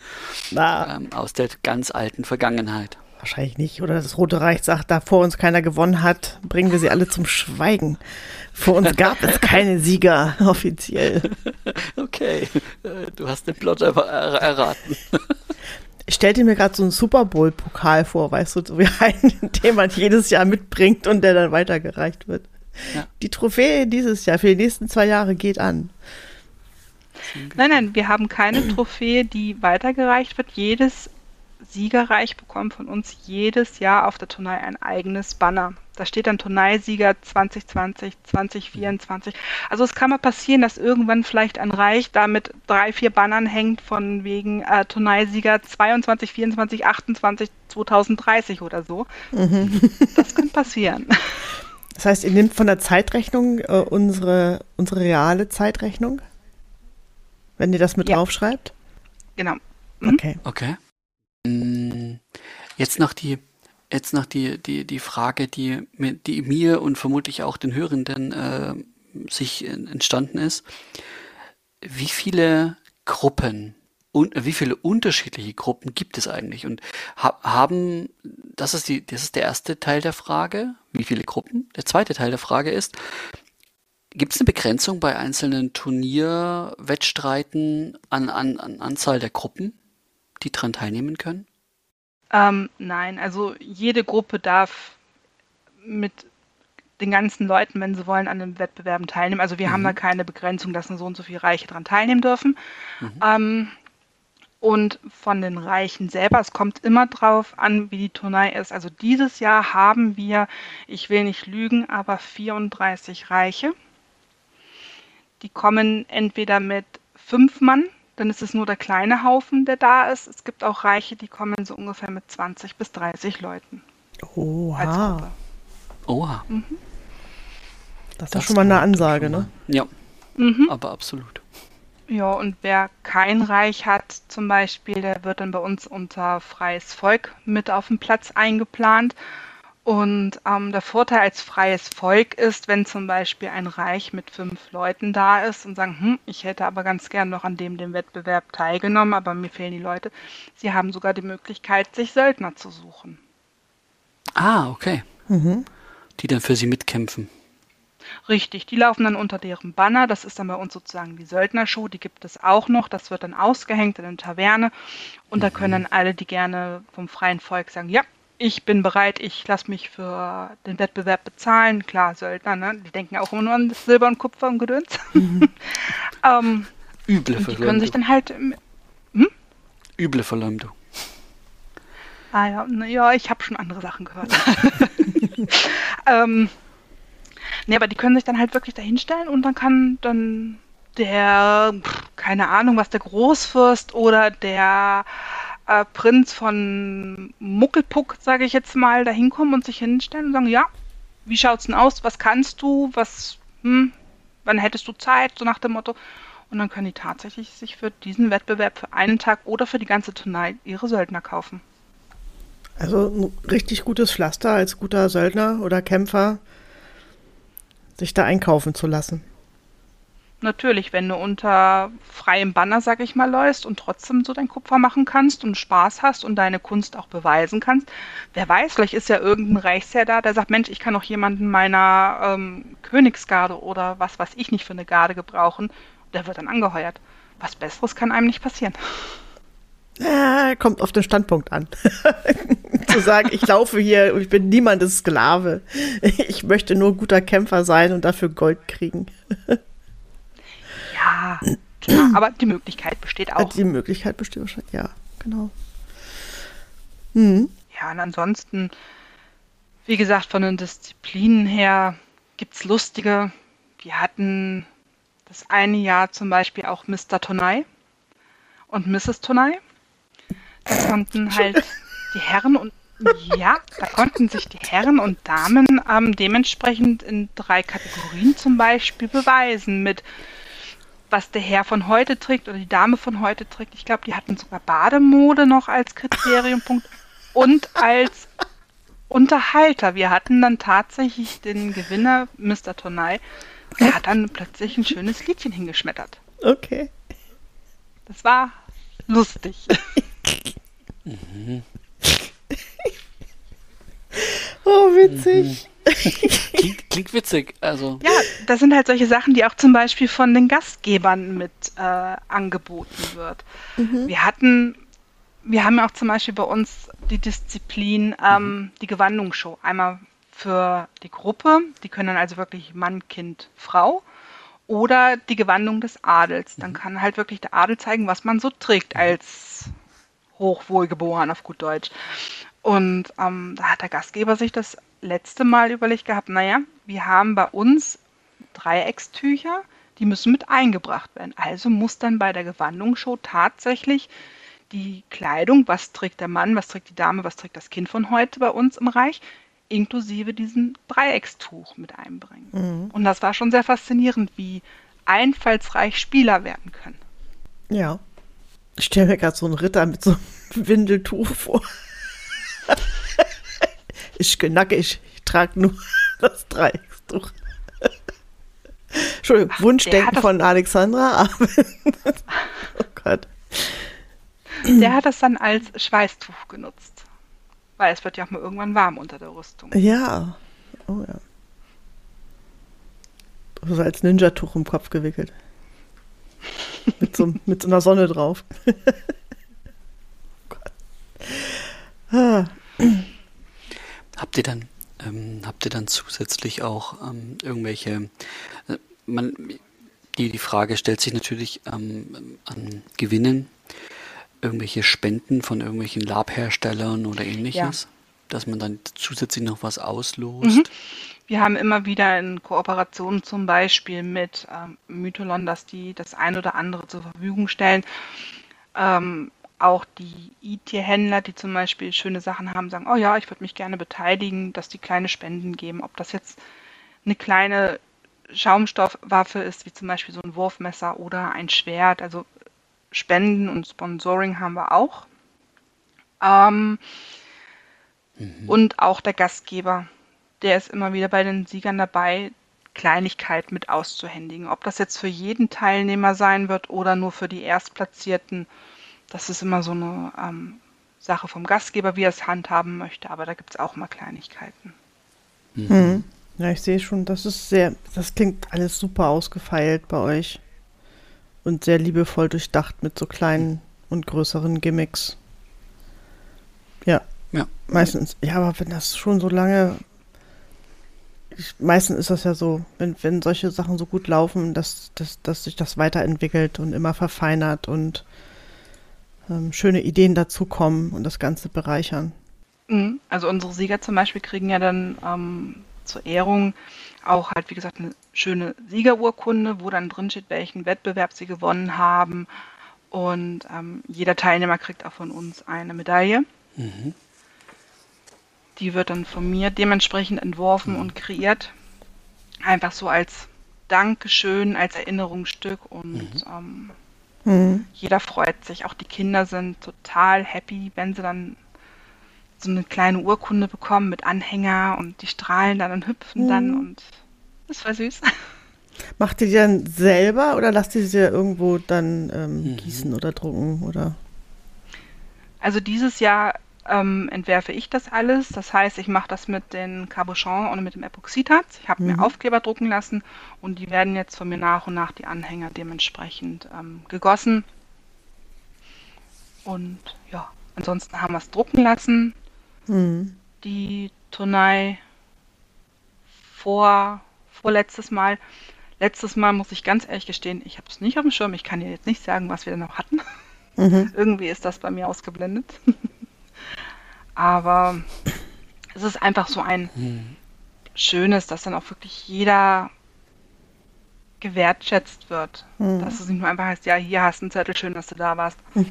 ähm, aus der ganz alten Vergangenheit. Wahrscheinlich nicht. Oder das Rote Reich sagt, da vor uns keiner gewonnen hat, bringen wir sie alle zum Schweigen. Vor uns gab es keine Sieger offiziell. Okay, äh, du hast den Plot erraten. Ich stellte mir gerade so einen Super Bowl-Pokal vor, weißt du, so wie einen, den man jedes Jahr mitbringt und der dann weitergereicht wird. Ja. Die Trophäe dieses Jahr für die nächsten zwei Jahre geht an. Nein, nein, wir haben keine Trophäe, die weitergereicht wird. Jedes Siegerreich bekommt von uns jedes Jahr auf der Turnai ein eigenes Banner. Da steht dann Turneisieger 2020, 2024. Also es kann mal passieren, dass irgendwann vielleicht ein Reich da mit drei, vier Bannern hängt von wegen äh, Turneisieger 22, 24, 28, 2030 oder so. Mhm. Das kann passieren. Das heißt, ihr nehmt von der Zeitrechnung äh, unsere, unsere reale Zeitrechnung, wenn ihr das mit ja. draufschreibt? Genau. Mhm. Okay. Okay. Mm, jetzt noch die jetzt noch die, die, die Frage, die, die mir und vermutlich auch den Hörenden äh, sich entstanden ist. Wie viele Gruppen und wie viele unterschiedliche Gruppen gibt es eigentlich? Und ha haben, das ist die, das ist der erste Teil der Frage, wie viele Gruppen? Der zweite Teil der Frage ist, gibt es eine Begrenzung bei einzelnen Turnierwettstreiten an, an, an Anzahl der Gruppen, die daran teilnehmen können? Ähm, nein, also jede Gruppe darf mit den ganzen Leuten, wenn sie wollen, an den Wettbewerben teilnehmen. Also wir mhm. haben da keine Begrenzung, dass nur so und so viele Reiche daran teilnehmen dürfen. Mhm. Ähm, und von den Reichen selber, es kommt immer drauf an, wie die Turnei ist. Also dieses Jahr haben wir, ich will nicht lügen, aber 34 Reiche. Die kommen entweder mit fünf Mann dann ist es nur der kleine Haufen, der da ist. Es gibt auch Reiche, die kommen so ungefähr mit 20 bis 30 Leuten. Oha. Oha. Mhm. Das ist das schon mal eine Ansage, ne? Ja, mhm. aber absolut. Ja, und wer kein Reich hat zum Beispiel, der wird dann bei uns unter freies Volk mit auf dem Platz eingeplant. Und ähm, der Vorteil als freies Volk ist, wenn zum Beispiel ein Reich mit fünf Leuten da ist und sagen, hm, ich hätte aber ganz gern noch an dem, dem Wettbewerb teilgenommen, aber mir fehlen die Leute. Sie haben sogar die Möglichkeit, sich Söldner zu suchen. Ah, okay. Mhm. Die dann für sie mitkämpfen. Richtig, die laufen dann unter deren Banner. Das ist dann bei uns sozusagen die Söldnershow. Die gibt es auch noch. Das wird dann ausgehängt in der Taverne. Und mhm. da können dann alle, die gerne vom freien Volk sagen, ja, ich bin bereit, ich lasse mich für den Wettbewerb bezahlen. Klar, Söldner, ne? die denken auch immer nur an das Silber und Kupfer und Gedöns. Mhm. ähm, Üble Verleumdung. Die können sich dann halt. Hm? Üble Verleumdung. Ah ja, ja, ich habe schon andere Sachen gehört. ähm, nee, aber die können sich dann halt wirklich dahinstellen und dann kann dann der, keine Ahnung, was der Großfürst oder der äh, Prinz von Muckelpuck, sage ich jetzt mal, da hinkommen und sich hinstellen und sagen, ja, wie schaut's denn aus? Was kannst du? Was, hm, wann hättest du Zeit? So nach dem Motto. Und dann können die tatsächlich sich für diesen Wettbewerb für einen Tag oder für die ganze Tonight ihre Söldner kaufen. Also ein richtig gutes Pflaster als guter Söldner oder Kämpfer, sich da einkaufen zu lassen. Natürlich, wenn du unter freiem Banner, sag ich mal, läufst und trotzdem so dein Kupfer machen kannst und Spaß hast und deine Kunst auch beweisen kannst. Wer weiß, vielleicht ist ja irgendein Reichsherr da, der sagt, Mensch, ich kann auch jemanden meiner ähm, Königsgarde oder was weiß ich nicht für eine Garde gebrauchen. Der wird dann angeheuert. Was Besseres kann einem nicht passieren. Kommt auf den Standpunkt an. Zu sagen, ich laufe hier und ich bin niemandes Sklave. Ich möchte nur guter Kämpfer sein und dafür Gold kriegen. Ja, klar, aber die Möglichkeit besteht auch. Die Möglichkeit besteht wahrscheinlich, ja, genau. Mhm. Ja, und ansonsten, wie gesagt, von den Disziplinen her gibt es lustige. Wir hatten das eine Jahr zum Beispiel auch Mr. Tonai und Mrs. Tonai. Da konnten halt die Herren und ja, da konnten sich die Herren und Damen ähm, dementsprechend in drei Kategorien zum Beispiel beweisen mit was der Herr von heute trägt oder die Dame von heute trägt. Ich glaube, die hatten sogar Bademode noch als Kriteriumpunkt und als Unterhalter. Wir hatten dann tatsächlich den Gewinner, Mr. Tonai, der hat dann plötzlich ein schönes Liedchen hingeschmettert. Okay. Das war lustig. Mhm. oh, witzig. Mhm. klingt, klingt, witzig. Also. Ja, das sind halt solche Sachen, die auch zum Beispiel von den Gastgebern mit äh, angeboten wird. Mhm. Wir hatten, wir haben ja auch zum Beispiel bei uns die Disziplin, ähm, mhm. die Gewandungsshow. Einmal für die Gruppe, die können dann also wirklich Mann, Kind, Frau. Oder die Gewandung des Adels. Dann mhm. kann halt wirklich der Adel zeigen, was man so trägt als hochwohlgeboren auf gut Deutsch. Und ähm, da hat der Gastgeber sich das letzte Mal überlegt gehabt, naja, wir haben bei uns Dreieckstücher, die müssen mit eingebracht werden. Also muss dann bei der Gewandungsshow tatsächlich die Kleidung, was trägt der Mann, was trägt die Dame, was trägt das Kind von heute bei uns im Reich, inklusive diesem Dreieckstuch mit einbringen. Mhm. Und das war schon sehr faszinierend, wie einfallsreich Spieler werden können. Ja. Ich stelle mir gerade so einen Ritter mit so einem Windeltuch vor. Ich knacke, ich, ich trage nur das Dreieckstuch. Entschuldigung, Ach, Wunschdenken von Alexandra. oh Gott. Der hat das dann als Schweißtuch genutzt. Weil es wird ja auch mal irgendwann warm unter der Rüstung. Ja. Oh ja. So als Ninja-Tuch im Kopf gewickelt. mit, so, mit so einer Sonne drauf. oh ah. Habt ihr dann, ähm, habt ihr dann zusätzlich auch ähm, irgendwelche, äh, man, die, die Frage stellt sich natürlich ähm, an Gewinnen, irgendwelche Spenden von irgendwelchen Labherstellern oder ähnliches, ja. dass man dann zusätzlich noch was auslost? Mhm. Wir haben immer wieder in Kooperation zum Beispiel mit ähm, Mytholon, dass die das ein oder andere zur Verfügung stellen. Ähm, auch die E-Tier-Händler, die zum Beispiel schöne Sachen haben, sagen, oh ja, ich würde mich gerne beteiligen, dass die kleine Spenden geben. Ob das jetzt eine kleine Schaumstoffwaffe ist, wie zum Beispiel so ein Wurfmesser oder ein Schwert. Also Spenden und Sponsoring haben wir auch. Ähm, mhm. Und auch der Gastgeber, der ist immer wieder bei den Siegern dabei, Kleinigkeit mit auszuhändigen. Ob das jetzt für jeden Teilnehmer sein wird oder nur für die Erstplatzierten, das ist immer so eine ähm, Sache vom Gastgeber, wie er es handhaben möchte, aber da gibt es auch mal Kleinigkeiten. Mhm. Ja, ich sehe schon, das ist sehr, das klingt alles super ausgefeilt bei euch und sehr liebevoll durchdacht mit so kleinen und größeren Gimmicks. Ja. Ja. Meistens, ja, aber wenn das schon so lange, ich, meistens ist das ja so, wenn, wenn solche Sachen so gut laufen, dass, dass, dass sich das weiterentwickelt und immer verfeinert und ähm, schöne Ideen dazukommen und das Ganze bereichern. Mhm. Also unsere Sieger zum Beispiel kriegen ja dann ähm, zur Ehrung auch halt, wie gesagt, eine schöne Siegerurkunde, wo dann drin steht, welchen Wettbewerb sie gewonnen haben. Und ähm, jeder Teilnehmer kriegt auch von uns eine Medaille. Mhm. Die wird dann von mir dementsprechend entworfen mhm. und kreiert. Einfach so als Dankeschön als Erinnerungsstück und mhm. Ähm, mhm. jeder freut sich. Auch die Kinder sind total happy, wenn sie dann so eine kleine Urkunde bekommen mit Anhänger und die strahlen dann und hüpfen mhm. dann und das war süß. Macht ihr die dann selber oder lasst ihr sie irgendwo dann ähm, mhm. gießen oder drucken oder? Also dieses Jahr ähm, entwerfe ich das alles. Das heißt, ich mache das mit den Cabochon und mit dem Epoxidharz. Ich habe mhm. mir Aufkleber drucken lassen und die werden jetzt von mir nach und nach die Anhänger dementsprechend ähm, gegossen. Und ja, ansonsten haben wir es drucken lassen. Mhm. Die Tonai vor, vorletztes Mal. Letztes Mal muss ich ganz ehrlich gestehen, ich habe es nicht auf dem Schirm. Ich kann dir jetzt nicht sagen, was wir noch hatten. Mhm. Irgendwie ist das bei mir ausgeblendet. Aber es ist einfach so ein mhm. schönes, dass dann auch wirklich jeder gewertschätzt wird. Mhm. Dass es nicht nur einfach heißt, ja, hier hast du einen Zettel, schön, dass du da warst.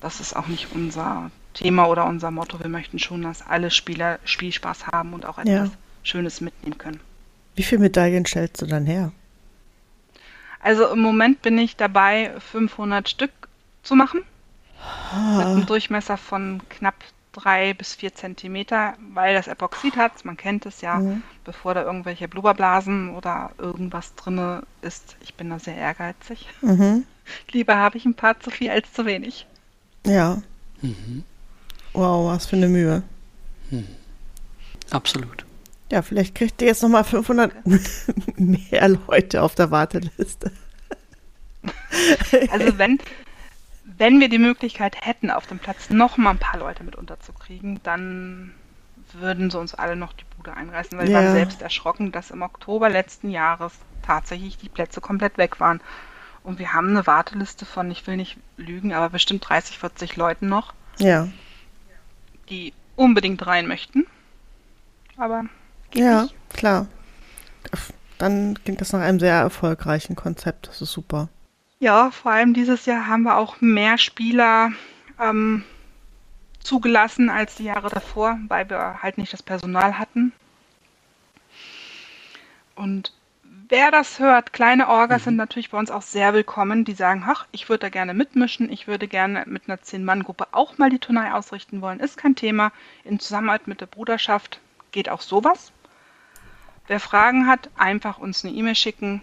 das ist auch nicht unser Thema oder unser Motto. Wir möchten schon, dass alle Spieler Spielspaß haben und auch etwas ja. Schönes mitnehmen können. Wie viele Medaillen stellst du dann her? Also im Moment bin ich dabei, 500 Stück zu machen. Ah. Mit einem Durchmesser von knapp drei bis vier Zentimeter, weil das Epoxid hat, man kennt es ja, mhm. bevor da irgendwelche Blubberblasen oder irgendwas drin ist. Ich bin da sehr ehrgeizig. Mhm. Lieber habe ich ein paar zu viel als zu wenig. Ja. Mhm. Wow, was für eine Mühe. Mhm. Absolut. Ja, vielleicht kriegt ihr jetzt nochmal 500 mehr Leute auf der Warteliste. Also wenn, wenn wir die Möglichkeit hätten, auf dem Platz noch mal ein paar Leute mit unterzukriegen, dann würden sie uns alle noch die Bude einreißen, weil ja. wir waren selbst erschrocken, dass im Oktober letzten Jahres tatsächlich die Plätze komplett weg waren. Und wir haben eine Warteliste von, ich will nicht lügen, aber bestimmt 30, 40 Leuten noch. Ja. Die unbedingt rein möchten. Aber geht ja, nicht. klar. Dann klingt das nach einem sehr erfolgreichen Konzept. Das ist super. Ja, vor allem dieses Jahr haben wir auch mehr Spieler ähm, zugelassen als die Jahre davor, weil wir halt nicht das Personal hatten. Und wer das hört, kleine Orgas mhm. sind natürlich bei uns auch sehr willkommen, die sagen, ach, ich würde da gerne mitmischen, ich würde gerne mit einer Zehn-Mann-Gruppe auch mal die Turnei ausrichten wollen, ist kein Thema. In Zusammenarbeit mit der Bruderschaft geht auch sowas. Wer Fragen hat, einfach uns eine E-Mail schicken,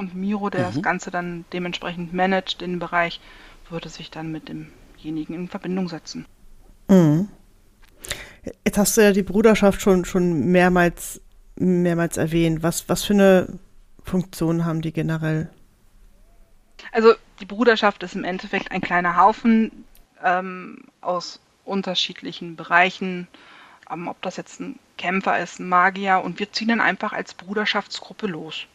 und Miro, der mhm. das Ganze dann dementsprechend managt, den Bereich, würde sich dann mit demjenigen in Verbindung setzen. Mhm. Jetzt hast du ja die Bruderschaft schon, schon mehrmals, mehrmals erwähnt. Was, was für eine Funktion haben die generell? Also die Bruderschaft ist im Endeffekt ein kleiner Haufen ähm, aus unterschiedlichen Bereichen, ähm, ob das jetzt ein Kämpfer ist, ein Magier, und wir ziehen dann einfach als Bruderschaftsgruppe los.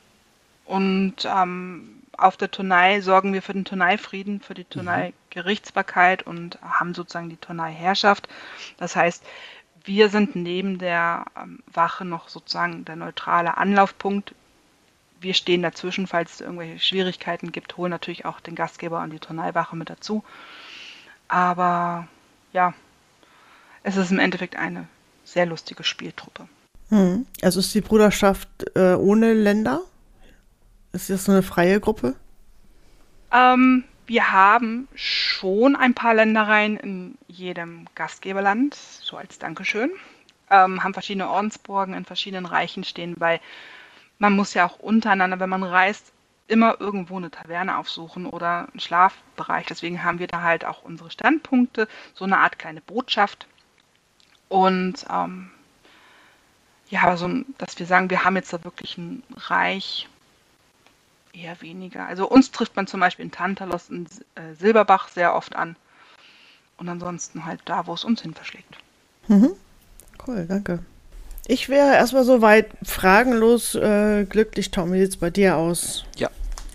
Und ähm, auf der Turnei sorgen wir für den Turneifrieden, für die mhm. Turnei-Gerichtsbarkeit und haben sozusagen die Turnei-Herrschaft. Das heißt, wir sind neben der ähm, Wache noch sozusagen der neutrale Anlaufpunkt. Wir stehen dazwischen, falls es irgendwelche Schwierigkeiten gibt, holen natürlich auch den Gastgeber und die Turneiwache mit dazu. Aber ja, es ist im Endeffekt eine sehr lustige Spieltruppe. Hm. Also ist die Bruderschaft äh, ohne Länder? Ist das eine freie Gruppe? Ähm, wir haben schon ein paar Ländereien in jedem Gastgeberland, so als Dankeschön. Ähm, haben verschiedene Ordensburgen in verschiedenen Reichen stehen, weil man muss ja auch untereinander, wenn man reist, immer irgendwo eine Taverne aufsuchen oder einen Schlafbereich. Deswegen haben wir da halt auch unsere Standpunkte, so eine Art kleine Botschaft. Und ähm, ja, so, dass wir sagen, wir haben jetzt da wirklich ein Reich Eher weniger. Also uns trifft man zum Beispiel in Tantalos in äh, Silberbach sehr oft an. Und ansonsten halt da, wo es uns hin verschlägt. Mhm. Cool, danke. Ich wäre erstmal soweit fragenlos äh, glücklich, Tom. Wie sieht es bei dir aus? Ja,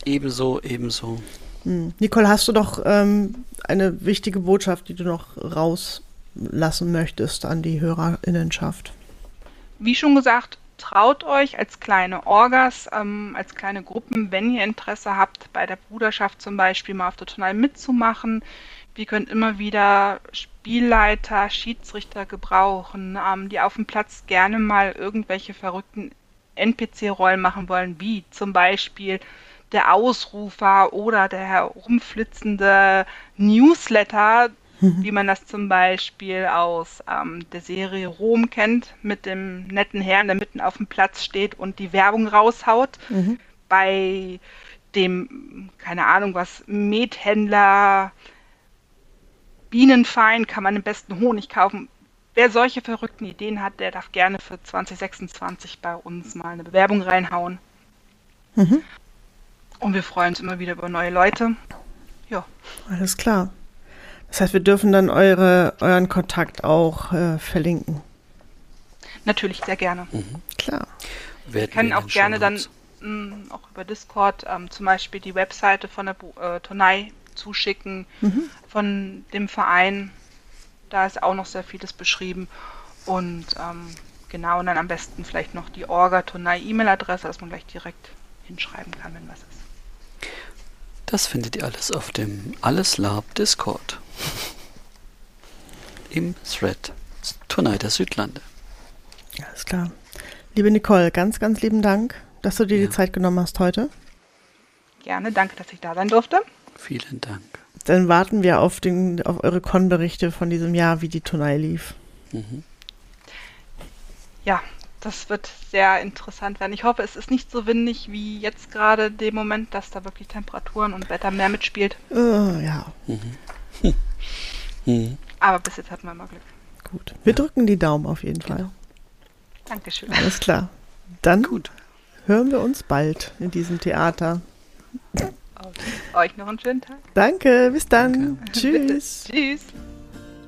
ebenso, ebenso. Hm. Nicole, hast du doch ähm, eine wichtige Botschaft, die du noch rauslassen möchtest an die Hörerinnenschaft? Wie schon gesagt, traut euch als kleine Orgas, ähm, als kleine Gruppen, wenn ihr Interesse habt, bei der Bruderschaft zum Beispiel mal auf der Turnal mitzumachen. Wir können immer wieder Spielleiter, Schiedsrichter gebrauchen, ähm, die auf dem Platz gerne mal irgendwelche verrückten NPC-Rollen machen wollen, wie zum Beispiel der Ausrufer oder der herumflitzende Newsletter, mhm. wie man das zum Beispiel aus ähm, der Serie Rom kennt, mit dem netten Herrn, der mitten auf dem Platz steht und die Werbung raushaut. Mhm. Bei dem, keine Ahnung was, Methändler Bienenfein kann man am besten Honig kaufen. Wer solche verrückten Ideen hat, der darf gerne für 2026 bei uns mal eine Bewerbung reinhauen. Mhm. Und wir freuen uns immer wieder über neue Leute. Ja. Alles klar. Das heißt, wir dürfen dann eure, euren Kontakt auch äh, verlinken. Natürlich, sehr gerne. Mhm. Klar. Wir können auch gerne dann mh, mm, auch über Discord ähm, zum Beispiel die Webseite von der äh, Tonei zuschicken, mhm. von dem Verein. Da ist auch noch sehr vieles beschrieben. Und ähm, genau, und dann am besten vielleicht noch die Orga-Tonei-E-Mail-Adresse, dass man gleich direkt hinschreiben kann, wenn was ist. Das findet ihr alles auf dem Alles Lab Discord. Im Thread Tonei der Südlande. Alles klar. Liebe Nicole, ganz, ganz lieben Dank, dass du dir ja. die Zeit genommen hast heute. Gerne, danke, dass ich da sein durfte. Vielen Dank. Dann warten wir auf, den, auf eure Con-Berichte von diesem Jahr, wie die Turnei lief. Mhm. Ja, das wird sehr interessant werden. Ich hoffe, es ist nicht so windig wie jetzt gerade dem Moment, dass da wirklich Temperaturen und Wetter mehr mitspielt. Uh, ja. Mhm. mhm. Aber bis jetzt hatten wir mal Glück. Gut. Wir ja. drücken die Daumen auf jeden Fall. Genau. Dankeschön. Alles klar. Dann Gut. hören wir uns bald in diesem Theater. Euch noch einen schönen Tag. Danke, bis dann. Danke. Tschüss. Tschüss.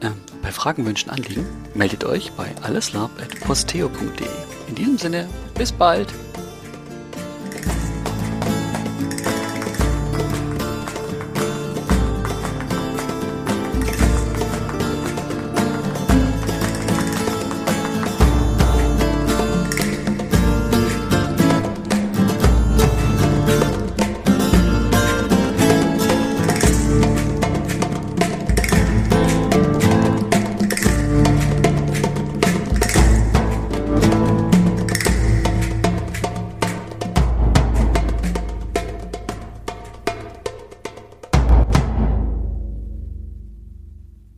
Ähm, bei Fragen, Wünschen, Anliegen meldet euch bei alleslab.posteo.de. In diesem Sinne, bis bald.